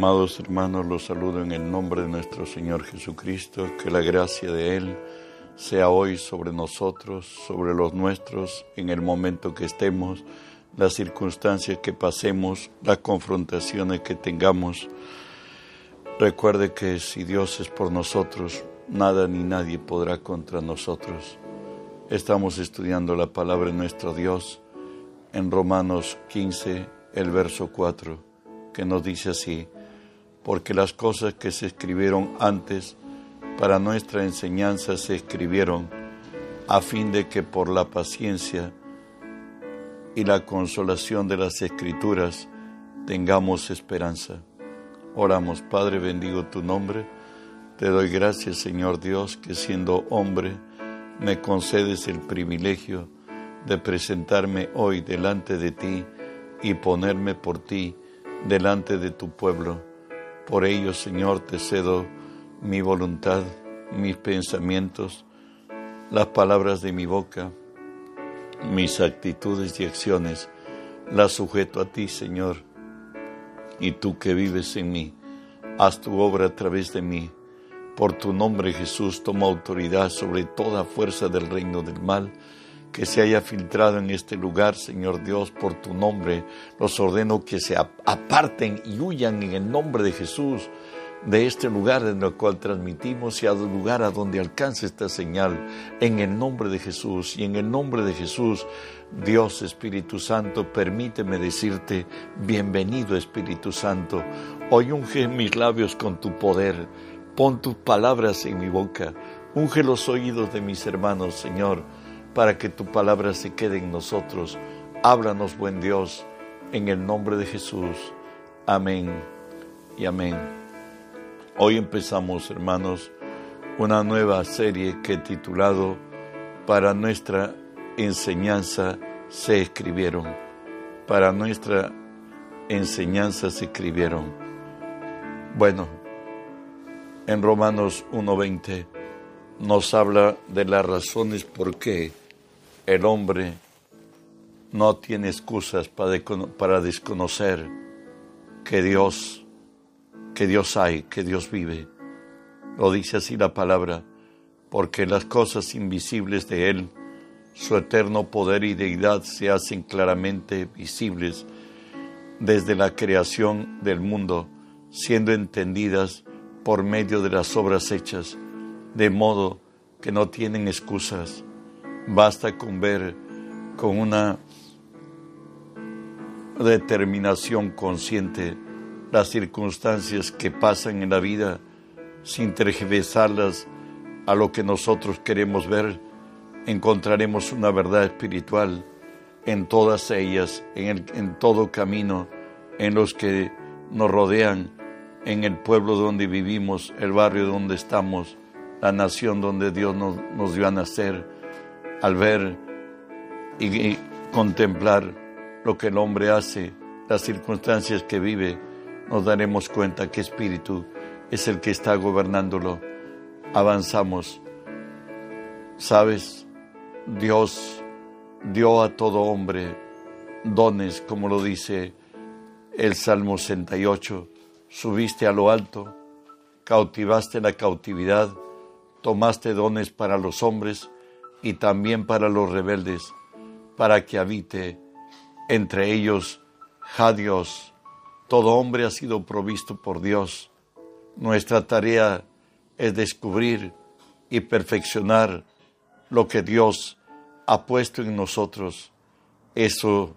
Amados hermanos, los saludo en el nombre de nuestro Señor Jesucristo, que la gracia de Él sea hoy sobre nosotros, sobre los nuestros, en el momento que estemos, las circunstancias que pasemos, las confrontaciones que tengamos. Recuerde que si Dios es por nosotros, nada ni nadie podrá contra nosotros. Estamos estudiando la palabra de nuestro Dios en Romanos 15, el verso 4, que nos dice así, porque las cosas que se escribieron antes para nuestra enseñanza se escribieron a fin de que por la paciencia y la consolación de las escrituras tengamos esperanza. Oramos, Padre, bendigo tu nombre. Te doy gracias, Señor Dios, que siendo hombre me concedes el privilegio de presentarme hoy delante de ti y ponerme por ti delante de tu pueblo. Por ello, Señor, te cedo mi voluntad, mis pensamientos, las palabras de mi boca, mis actitudes y acciones, las sujeto a ti, Señor. Y tú que vives en mí, haz tu obra a través de mí. Por tu nombre, Jesús, toma autoridad sobre toda fuerza del reino del mal que se haya filtrado en este lugar, Señor Dios, por tu nombre. Los ordeno que se aparten y huyan en el nombre de Jesús de este lugar en el cual transmitimos y al lugar a donde alcance esta señal, en el nombre de Jesús y en el nombre de Jesús, Dios Espíritu Santo, permíteme decirte, bienvenido Espíritu Santo, hoy unge mis labios con tu poder, pon tus palabras en mi boca, unge los oídos de mis hermanos, Señor, para que tu palabra se quede en nosotros. Háblanos, buen Dios, en el nombre de Jesús. Amén y amén. Hoy empezamos, hermanos, una nueva serie que he titulado Para nuestra enseñanza se escribieron. Para nuestra enseñanza se escribieron. Bueno, en Romanos 1.20 nos habla de las razones por qué el hombre no tiene excusas para, desconocer que Dios, que Dios hay, que Dios vive. Lo dice así la palabra, porque las cosas invisibles de Él, su eterno poder y deidad se hacen claramente visibles desde la creación del mundo, siendo entendidas por medio de las obras hechas de modo que no tienen excusas. Basta con ver con una determinación consciente las circunstancias que pasan en la vida sin tergiversarlas a lo que nosotros queremos ver, encontraremos una verdad espiritual en todas ellas, en, en todo camino, en los que nos rodean, en el pueblo donde vivimos, el barrio donde estamos, la nación donde Dios nos, dio a nacer, al ver y, contemplar lo que el hombre hace, las circunstancias que vive, nos daremos cuenta que Espíritu es el que está gobernándolo. Avanzamos. ¿Sabes? Dios dio a todo hombre dones, como lo dice el Salmo 68. Subiste a lo alto, cautivaste la cautividad tomaste dones para los hombres y también para los rebeldes, para que habite entre ellos ja Dios. Todo hombre ha sido provisto por Dios. Nuestra tarea es descubrir y perfeccionar lo que Dios ha puesto en nosotros. Eso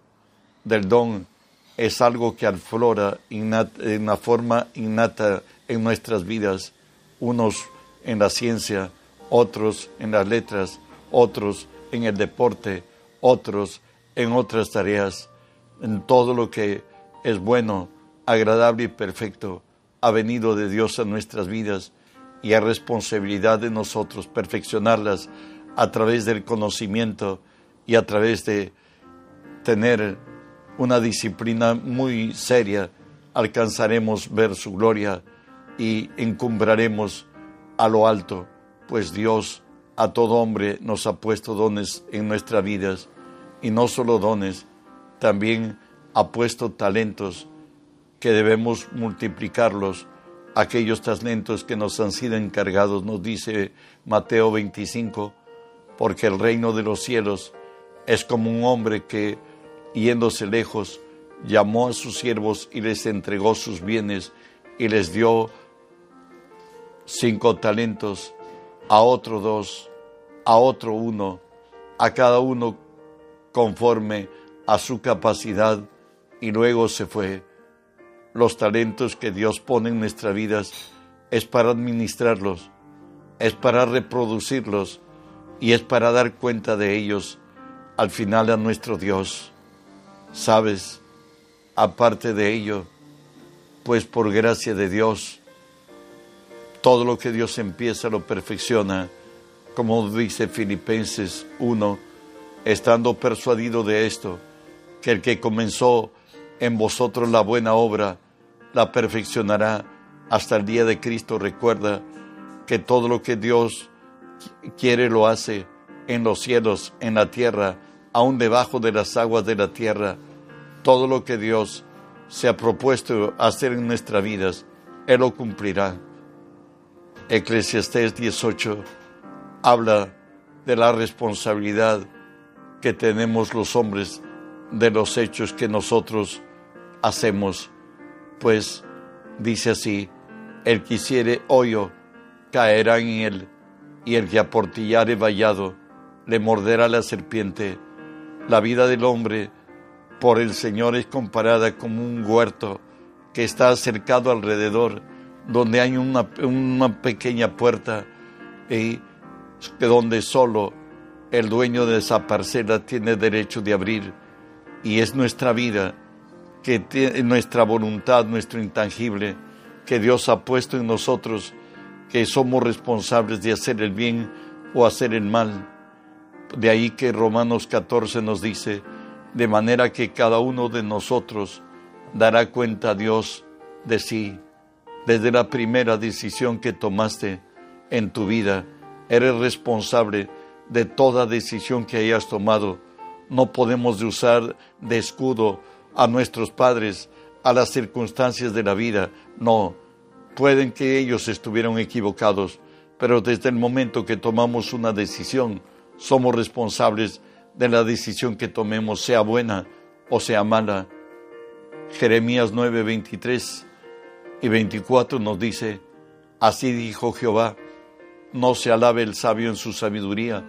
del don es algo que aflora de una forma innata en nuestras vidas. Unos en la ciencia, otros en las letras, otros en el deporte, otros en otras tareas, en todo lo que es bueno, agradable y perfecto, ha venido de Dios a nuestras vidas y a responsabilidad de nosotros perfeccionarlas a través del conocimiento y a través de tener una disciplina muy seria, alcanzaremos ver su gloria y encumbraremos a lo alto, pues Dios a todo hombre nos ha puesto dones en nuestras vidas y no solo dones, también ha puesto talentos que debemos multiplicarlos, aquellos talentos que nos han sido encargados, nos dice Mateo 25, porque el reino de los cielos es como un hombre que, yéndose lejos, llamó a sus siervos y les entregó sus bienes y les dio cinco talentos, a otro dos, a otro uno, a cada uno conforme a su capacidad y luego se fue. Los talentos que Dios pone en nuestras vidas es para administrarlos, es para reproducirlos y es para dar cuenta de ellos al final a nuestro Dios. Sabes, aparte de ello, pues por gracia de Dios, todo lo que Dios empieza lo perfecciona, como dice Filipenses 1, estando persuadido de esto, que el que comenzó en vosotros la buena obra, la perfeccionará hasta el día de Cristo. Recuerda que todo lo que Dios quiere lo hace en los cielos, en la tierra, aún debajo de las aguas de la tierra. Todo lo que Dios se ha propuesto hacer en nuestras vidas, Él lo cumplirá. Eclesiastés 18 habla de la responsabilidad que tenemos los hombres de los hechos que nosotros hacemos, pues dice así, el que hiciere hoyo caerá en él, y el que aportillare vallado le morderá la serpiente. La vida del hombre por el Señor es comparada como un huerto que está cercado alrededor donde hay una, una pequeña puerta y donde solo el dueño de esa parcela tiene derecho de abrir y es nuestra vida, que tiene, nuestra voluntad, nuestro intangible, que Dios ha puesto en nosotros, que somos responsables de hacer el bien o hacer el mal. De ahí que Romanos 14 nos dice, de manera que cada uno de nosotros dará cuenta a Dios de sí desde la primera decisión que tomaste en tu vida. Eres responsable de toda decisión que hayas tomado. No podemos usar de escudo a nuestros padres, a las circunstancias de la vida. No, pueden que ellos estuvieran equivocados, pero desde el momento que tomamos una decisión, somos responsables de la decisión que tomemos, sea buena o sea mala. Jeremías 9:23 y 24 nos dice, así dijo Jehová, no se alabe el sabio en su sabiduría,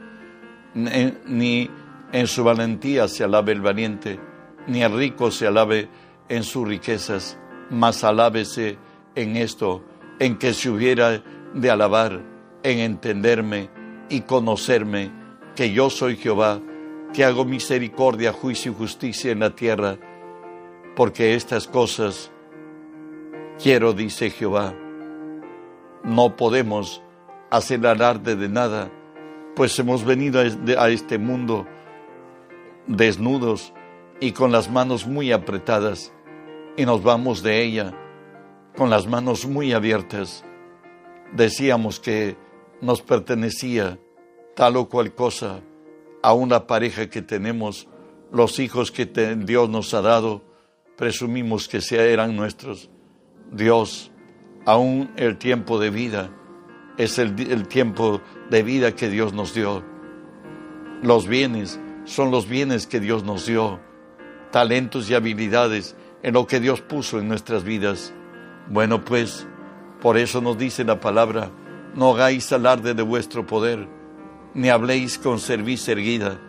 ni en su valentía se alabe el valiente, ni el rico se alabe en sus riquezas, mas alábese en esto, en que se hubiera de alabar, en entenderme y conocerme, que yo soy Jehová, que hago misericordia, juicio y justicia en la tierra, porque estas cosas Quiero, dice Jehová, no podemos hacer alarde de nada, pues hemos venido a este mundo desnudos y con las manos muy apretadas, y nos vamos de ella con las manos muy abiertas. Decíamos que nos pertenecía tal o cual cosa a una pareja que tenemos, los hijos que Dios nos ha dado, presumimos que eran nuestros Dios, aún el tiempo de vida, es el, tiempo de vida que Dios nos dio. Los bienes son los bienes que Dios nos dio, talentos y habilidades en lo que Dios puso en nuestras vidas. Bueno, pues, por eso nos dice la palabra, no hagáis alarde de vuestro poder, ni habléis con cerviz erguida,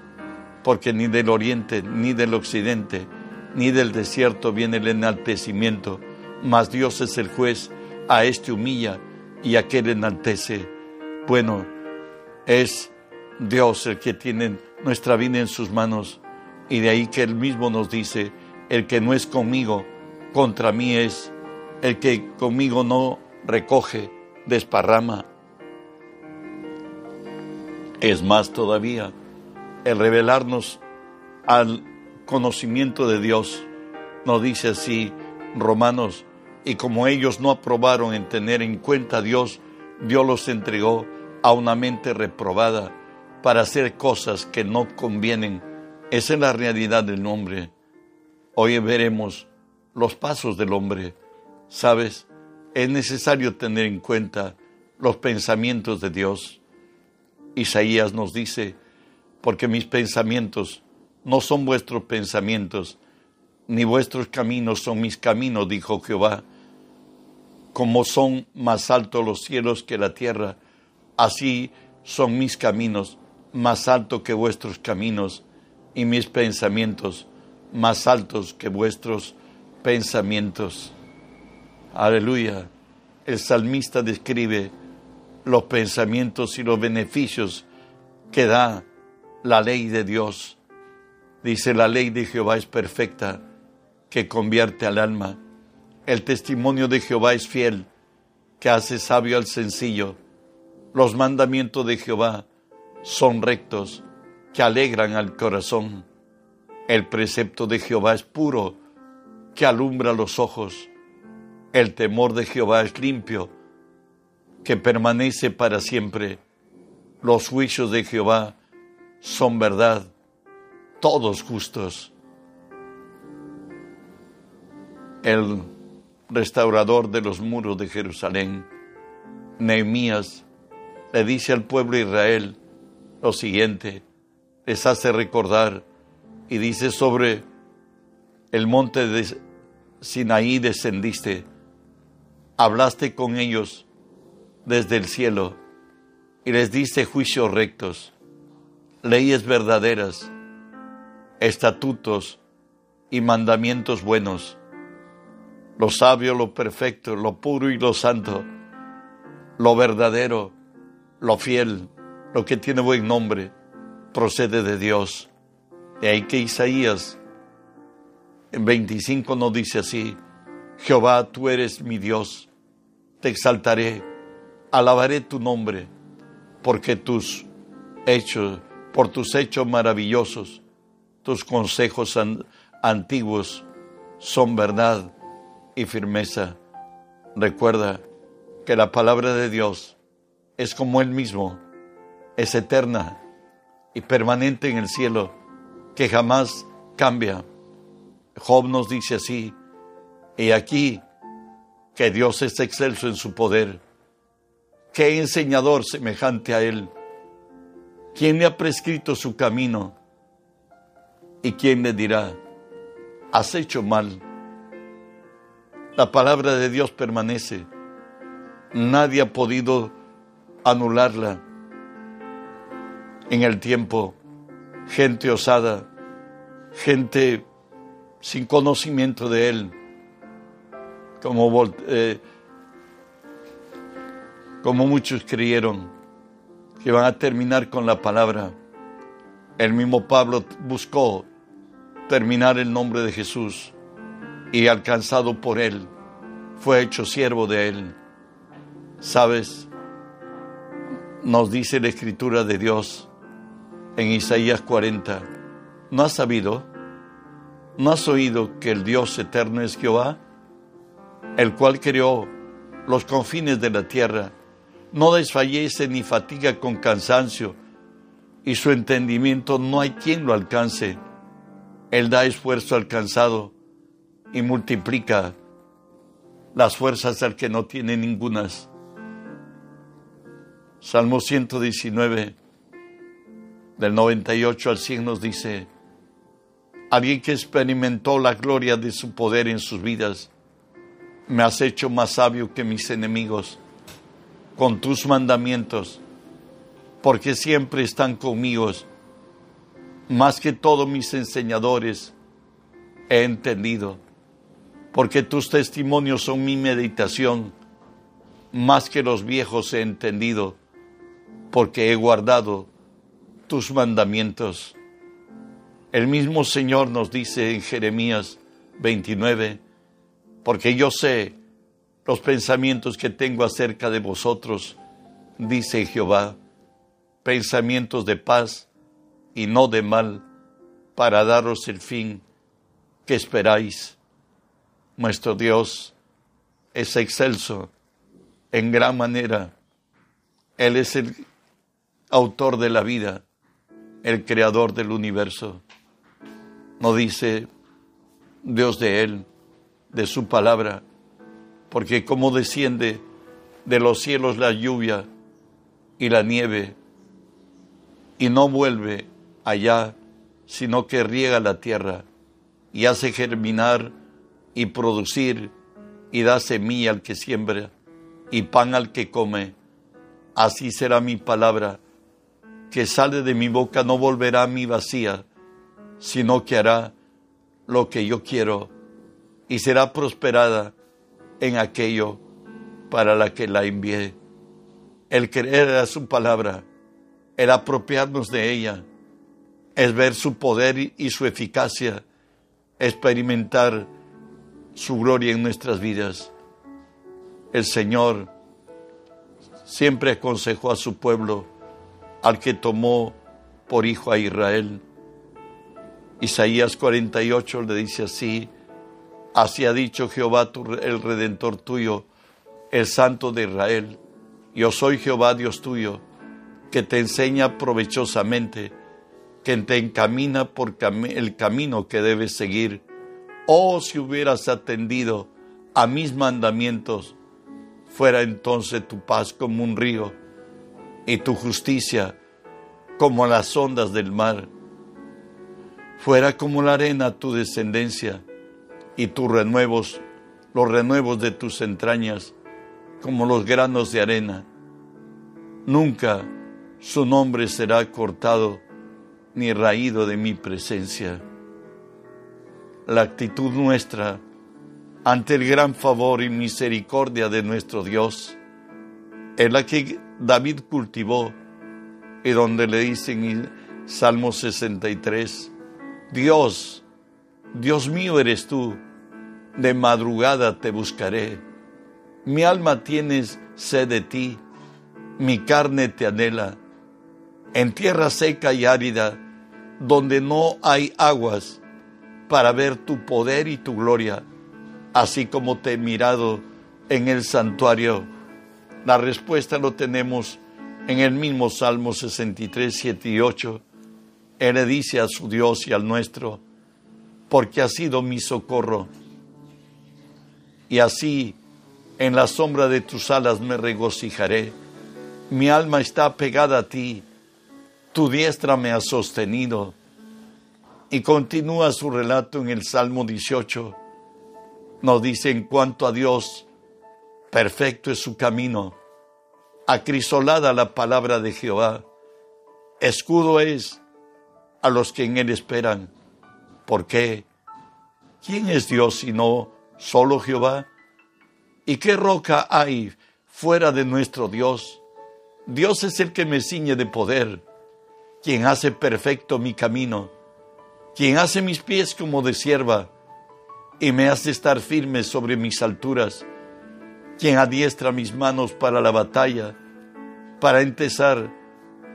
porque ni del oriente, ni del occidente, ni del desierto viene el enaltecimiento mas Dios es el juez, a este humilla y a aquel enaltece. Bueno, es Dios el que tiene nuestra vida en sus manos y de ahí que Él mismo nos dice, el que no es conmigo, contra mí es, el que conmigo no recoge, desparrama. Es más todavía, el revelarnos al conocimiento de Dios, nos dice así Romanos y como ellos no aprobaron en tener en cuenta a Dios, Dios los entregó a una mente reprobada para hacer cosas que no convienen. Esa es la realidad del hombre. Hoy veremos los pasos del hombre. ¿Sabes? Es necesario tener en cuenta los pensamientos de Dios. Isaías nos dice, porque mis pensamientos no son vuestros pensamientos, ni vuestros caminos son mis caminos, dijo Jehová. Como son más altos los cielos que la tierra, así son mis caminos más altos que vuestros caminos, y mis pensamientos más altos que vuestros pensamientos. Aleluya. El salmista describe los pensamientos y los beneficios que da la ley de Dios. Dice, la ley de Jehová es perfecta, que convierte al alma. El testimonio de Jehová es fiel, que hace sabio al sencillo. Los mandamientos de Jehová son rectos, que alegran al corazón. El precepto de Jehová es puro, que alumbra los ojos. El temor de Jehová es limpio, que permanece para siempre. Los juicios de Jehová son verdad, todos justos. El restaurador de los muros de Jerusalén, Nehemías, le dice al pueblo de Israel lo siguiente, les hace recordar y dice sobre el monte de Sinaí descendiste, hablaste con ellos desde el cielo y les diste juicios rectos, leyes verdaderas, estatutos y mandamientos buenos, lo sabio, lo perfecto, lo puro y lo santo, lo verdadero, lo fiel, lo que tiene buen nombre, procede de Dios. De ahí que Isaías en 25 nos dice así, Jehová, tú eres mi Dios, te exaltaré alabaré tu nombre, porque tus hechos, por tus hechos maravillosos, tus consejos antiguos son verdad y firmeza. Recuerda que la palabra de Dios es como Él mismo, es eterna y permanente en el cielo, que jamás cambia. Job nos dice así, y aquí que Dios es excelso en su poder ¿Qué enseñador semejante a él? ¿Quién le ha prescrito su camino? ¿Y quién le dirá, has hecho mal? La palabra de Dios permanece. Nadie ha podido anularla. En el tiempo, gente osada, gente sin conocimiento de Él, como eh, como muchos creyeron que van a terminar con la palabra. El mismo Pablo buscó terminar el nombre de Jesús y alcanzado por él, fue hecho siervo de él. ¿Sabes? Nos dice la escritura de Dios en Isaías 40, ¿no has sabido? ¿No has oído que el Dios eterno es Jehová, el cual creó los confines de la tierra? no desfallece ni fatiga con cansancio, y su entendimiento no hay quien lo alcance. Él da esfuerzo al cansado y multiplica las fuerzas al que no tiene ningunas. Salmo 119, del 98 al 100 nos dice, alguien que experimentó la gloria de su poder en sus vidas, me has hecho más sabio que mis enemigos con tus mandamientos, porque siempre están conmigo. Más que todos mis enseñadores he entendido, porque tus testimonios son mi meditación, más que los viejos he entendido, porque he guardado tus mandamientos. El mismo Señor nos dice en Jeremías 29, porque yo sé los pensamientos que tengo acerca de vosotros, dice Jehová, pensamientos de paz y no de mal, para daros el fin que esperáis. Nuestro Dios es excelso en gran manera. Él es el autor de la vida, el creador del universo. No dice Dios de Él, de su palabra, porque como desciende de los cielos la lluvia y la nieve, y no vuelve allá, sino que riega la tierra y hace germinar y producir y da semilla al que siembra y pan al que come. Así será mi palabra que sale de mi boca, no volverá a mí vacía, sino que hará lo que yo quiero y será prosperada en aquello para la que la envié. El creer a su palabra, el apropiarnos de ella, es ver su poder y su eficacia, experimentar su gloria en nuestras vidas. El Señor siempre aconsejó a su pueblo, al que tomó por hijo a Israel. Isaías 48 le dice así, así ha dicho Jehová el redentor tuyo, el santo de Israel, yo soy Jehová Dios tuyo, que te enseña provechosamente que te encamina por el camino que debes seguir. Oh, si hubieras atendido a mis mandamientos, fuera entonces tu paz como un río y tu justicia como las ondas del mar. Fuera como la arena tu descendencia y tus renuevos, los renuevos de tus entrañas, como los granos de arena. Nunca su nombre será cortado ni raído de mi presencia. La actitud nuestra ante el gran favor y misericordia de nuestro Dios. Es la que David cultivó y donde le dicen en Salmo 63, Dios, Dios mío eres tú, de madrugada te buscaré, mi alma tienes sed de ti, mi carne te anhela, en tierra seca y árida, donde no hay aguas para ver tu poder y tu gloria, así como te he mirado en el santuario. La respuesta lo tenemos en el mismo Salmo 63, 7 y 8. Él le dice a su Dios y al nuestro, porque ha sido mi socorro. Y así en la sombra de tus alas me regocijaré. Mi alma está pegada a ti tu diestra me ha sostenido. Y continúa su relato en el Salmo 18. Nos dice en cuanto a Dios, perfecto es su camino, acrisolada la palabra de Jehová, escudo es a los que en él esperan. ¿Por qué? ¿Quién es Dios sino solo Jehová? ¿Y qué roca hay fuera de nuestro Dios? Dios es el que me ciñe de poder quien hace perfecto mi camino, quien hace mis pies como de sierva y me hace estar firme sobre mis alturas, quien adiestra mis manos para la batalla, para entesar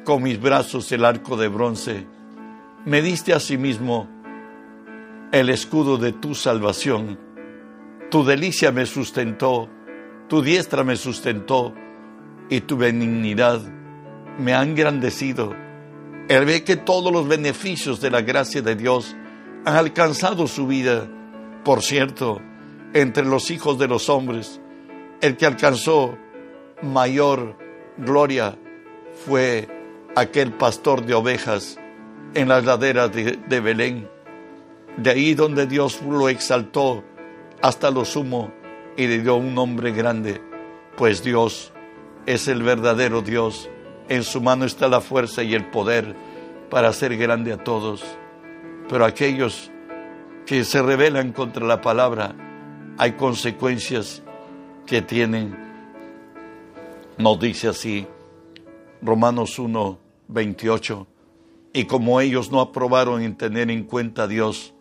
con mis brazos el arco de bronce. Me diste a sí el escudo de tu salvación. Tu delicia me sustentó, tu diestra me sustentó y tu benignidad me ha engrandecido él ve que todos los beneficios de la gracia de Dios han alcanzado su vida. Por cierto, entre los hijos de los hombres, el que alcanzó mayor gloria fue aquel pastor de ovejas en las laderas de, de Belén. De ahí donde Dios lo exaltó hasta lo sumo y le dio un nombre grande, pues Dios es el verdadero Dios en su mano está la fuerza y el poder para hacer grande a todos. Pero aquellos que se rebelan contra la palabra, hay consecuencias que tienen. Nos dice así Romanos 1, 28. Y como ellos no aprobaron en tener en cuenta a Dios,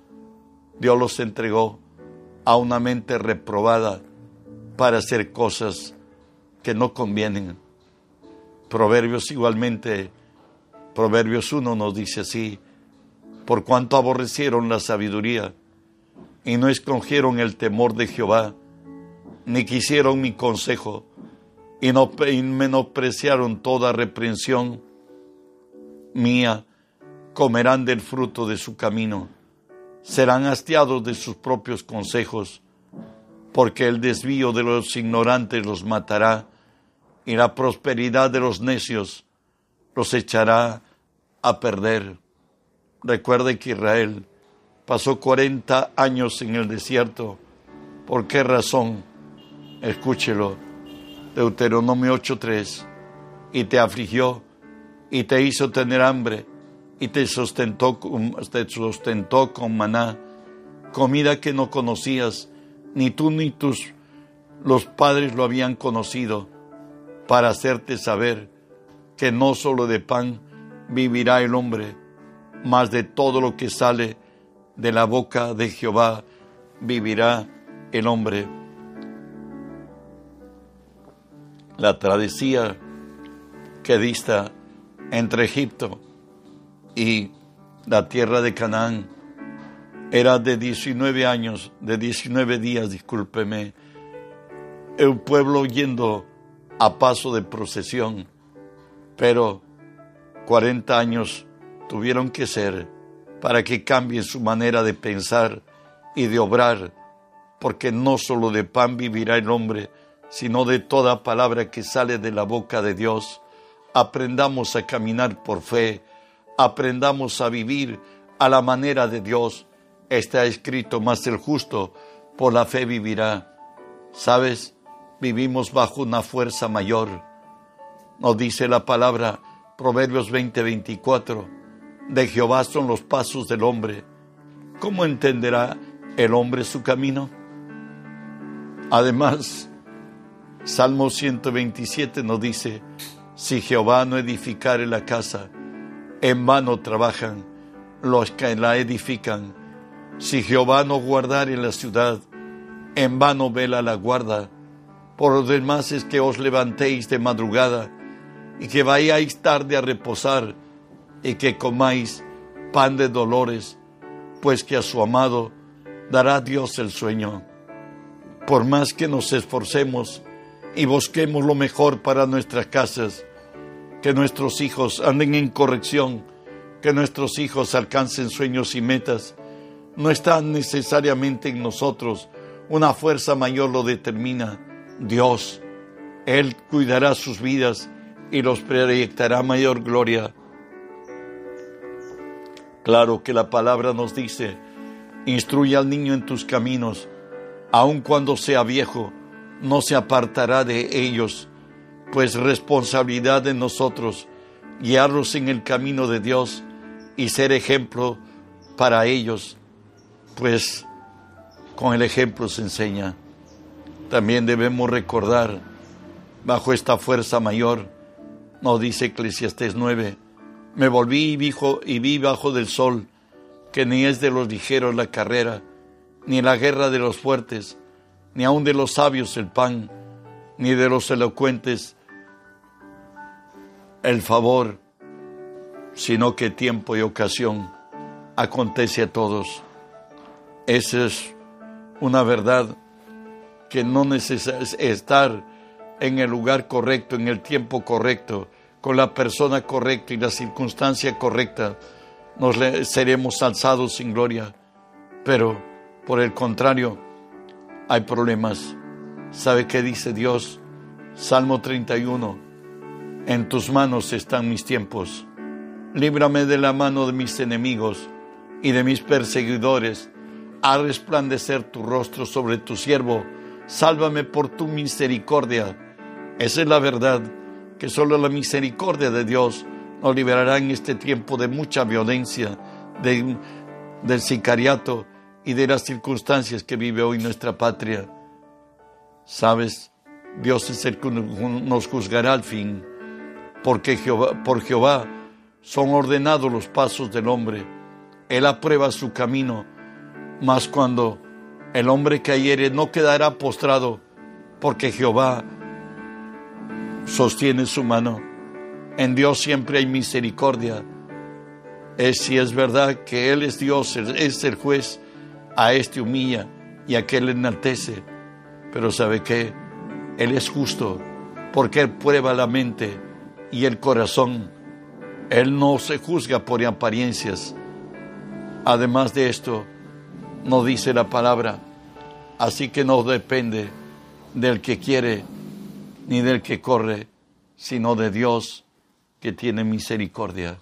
Dios los entregó a una mente reprobada para hacer cosas que no convienen Proverbios igualmente, Proverbios 1 nos dice así, por cuanto aborrecieron la sabiduría y no escogieron el temor de Jehová, ni quisieron mi consejo, y no menospreciaron toda reprensión mía, comerán del fruto de su camino, serán hastiados de sus propios consejos, porque el desvío de los ignorantes los matará y la prosperidad de los necios los echará a perder. Recuerde que Israel pasó 40 años en el desierto. ¿Por qué razón? Escúchelo. Deuteronomio 8:3. Y te afligió y te hizo tener hambre y te sustentó, te sustentó con maná, comida que no conocías, ni tú ni tus los padres lo habían conocido, para hacerte saber que no solo de pan vivirá el hombre, mas de todo lo que sale de la boca de Jehová vivirá el hombre. La travesía que dista entre Egipto y la tierra de Canaán era de 19 años, de 19 días, discúlpeme, el pueblo yendo a paso de procesión, pero 40 años tuvieron que ser para que cambien su manera de pensar y de obrar, porque no solo de pan vivirá el hombre, sino de toda palabra que sale de la boca de Dios. Aprendamos a caminar por fe, aprendamos a vivir a la manera de Dios. Está escrito, más el justo por la fe vivirá. ¿Sabes? Vivimos bajo una fuerza mayor. Nos dice la palabra Proverbios 20:24, de Jehová son los pasos del hombre. ¿Cómo entenderá el hombre su camino? Además, Salmo 127 nos dice, si Jehová no edificare la casa, en vano trabajan los que la edifican. Si Jehová no guardare la ciudad, en vano vela la guarda. Por lo demás es que os levantéis de madrugada y que vayáis tarde a reposar y que comáis pan de dolores, pues que a su amado dará Dios el sueño. Por más que nos esforcemos y busquemos lo mejor para nuestras casas, que nuestros hijos anden en corrección, que nuestros hijos alcancen sueños y metas, no está necesariamente en nosotros, una fuerza mayor lo determina, Dios. Él cuidará sus vidas y los proyectará mayor gloria. Claro que la palabra nos dice, instruye al niño en tus caminos, aun cuando sea viejo, no se apartará de ellos, pues responsabilidad de nosotros guiarlos en el camino de Dios y ser ejemplo para ellos, pues con el ejemplo se enseña. También debemos recordar, bajo esta fuerza mayor, nos dice Eclesiastés 9, me volví y vi, y vi bajo del sol que ni es de los ligeros la carrera, ni la guerra de los fuertes, ni aun de los sabios el pan, ni de los elocuentes el favor, sino que tiempo y ocasión acontece a todos. Esa es una verdad que no necesita estar en el lugar correcto, en el tiempo correcto, con la persona correcta y la circunstancia correcta, nos seremos alzados sin gloria. Pero, por el contrario, hay problemas. ¿Sabe qué dice Dios? Salmo 31. En tus manos están mis tiempos. Líbrame de la mano de mis enemigos y de mis perseguidores. A resplandecer tu rostro sobre tu siervo. Sálvame por tu misericordia esa es la verdad, que solo la misericordia de Dios nos liberará en este tiempo de mucha violencia, del sicariato y de las circunstancias que vive hoy nuestra patria. Sabes, Dios es el que nos juzgará al fin, porque Jehová, por Jehová son ordenados los pasos del hombre. Él aprueba su camino, mas cuando el hombre cayere no quedará postrado, porque Jehová sostiene su mano. En Dios siempre hay misericordia. Es si es verdad que Él es Dios, es el juez, a este humilla y a aquel enaltece. Pero ¿sabe qué? Él es justo porque Él prueba la mente y el corazón. Él no se juzga por apariencias. Además de esto, no dice la palabra Así que no depende del que quiere ni del que corre, sino de Dios que tiene misericordia.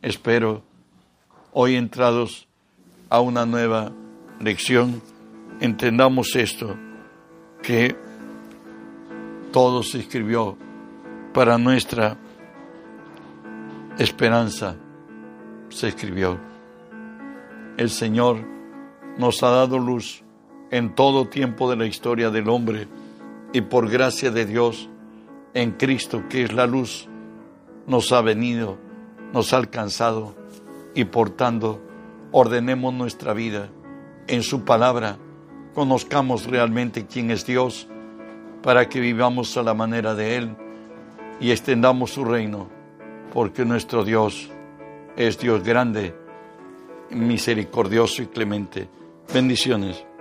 Espero hoy entrados a una nueva lección, entendamos esto, que todo se escribió para nuestra esperanza, se escribió. El Señor nos ha dado luz en todo tiempo de la historia del hombre y por gracia de Dios en Cristo, que es la luz, nos ha venido, nos ha alcanzado y por tanto ordenemos nuestra vida en su palabra, conozcamos realmente quién es Dios para que vivamos a la manera de Él y extendamos su reino, porque nuestro Dios es Dios grande, misericordioso y clemente. Bendiciones.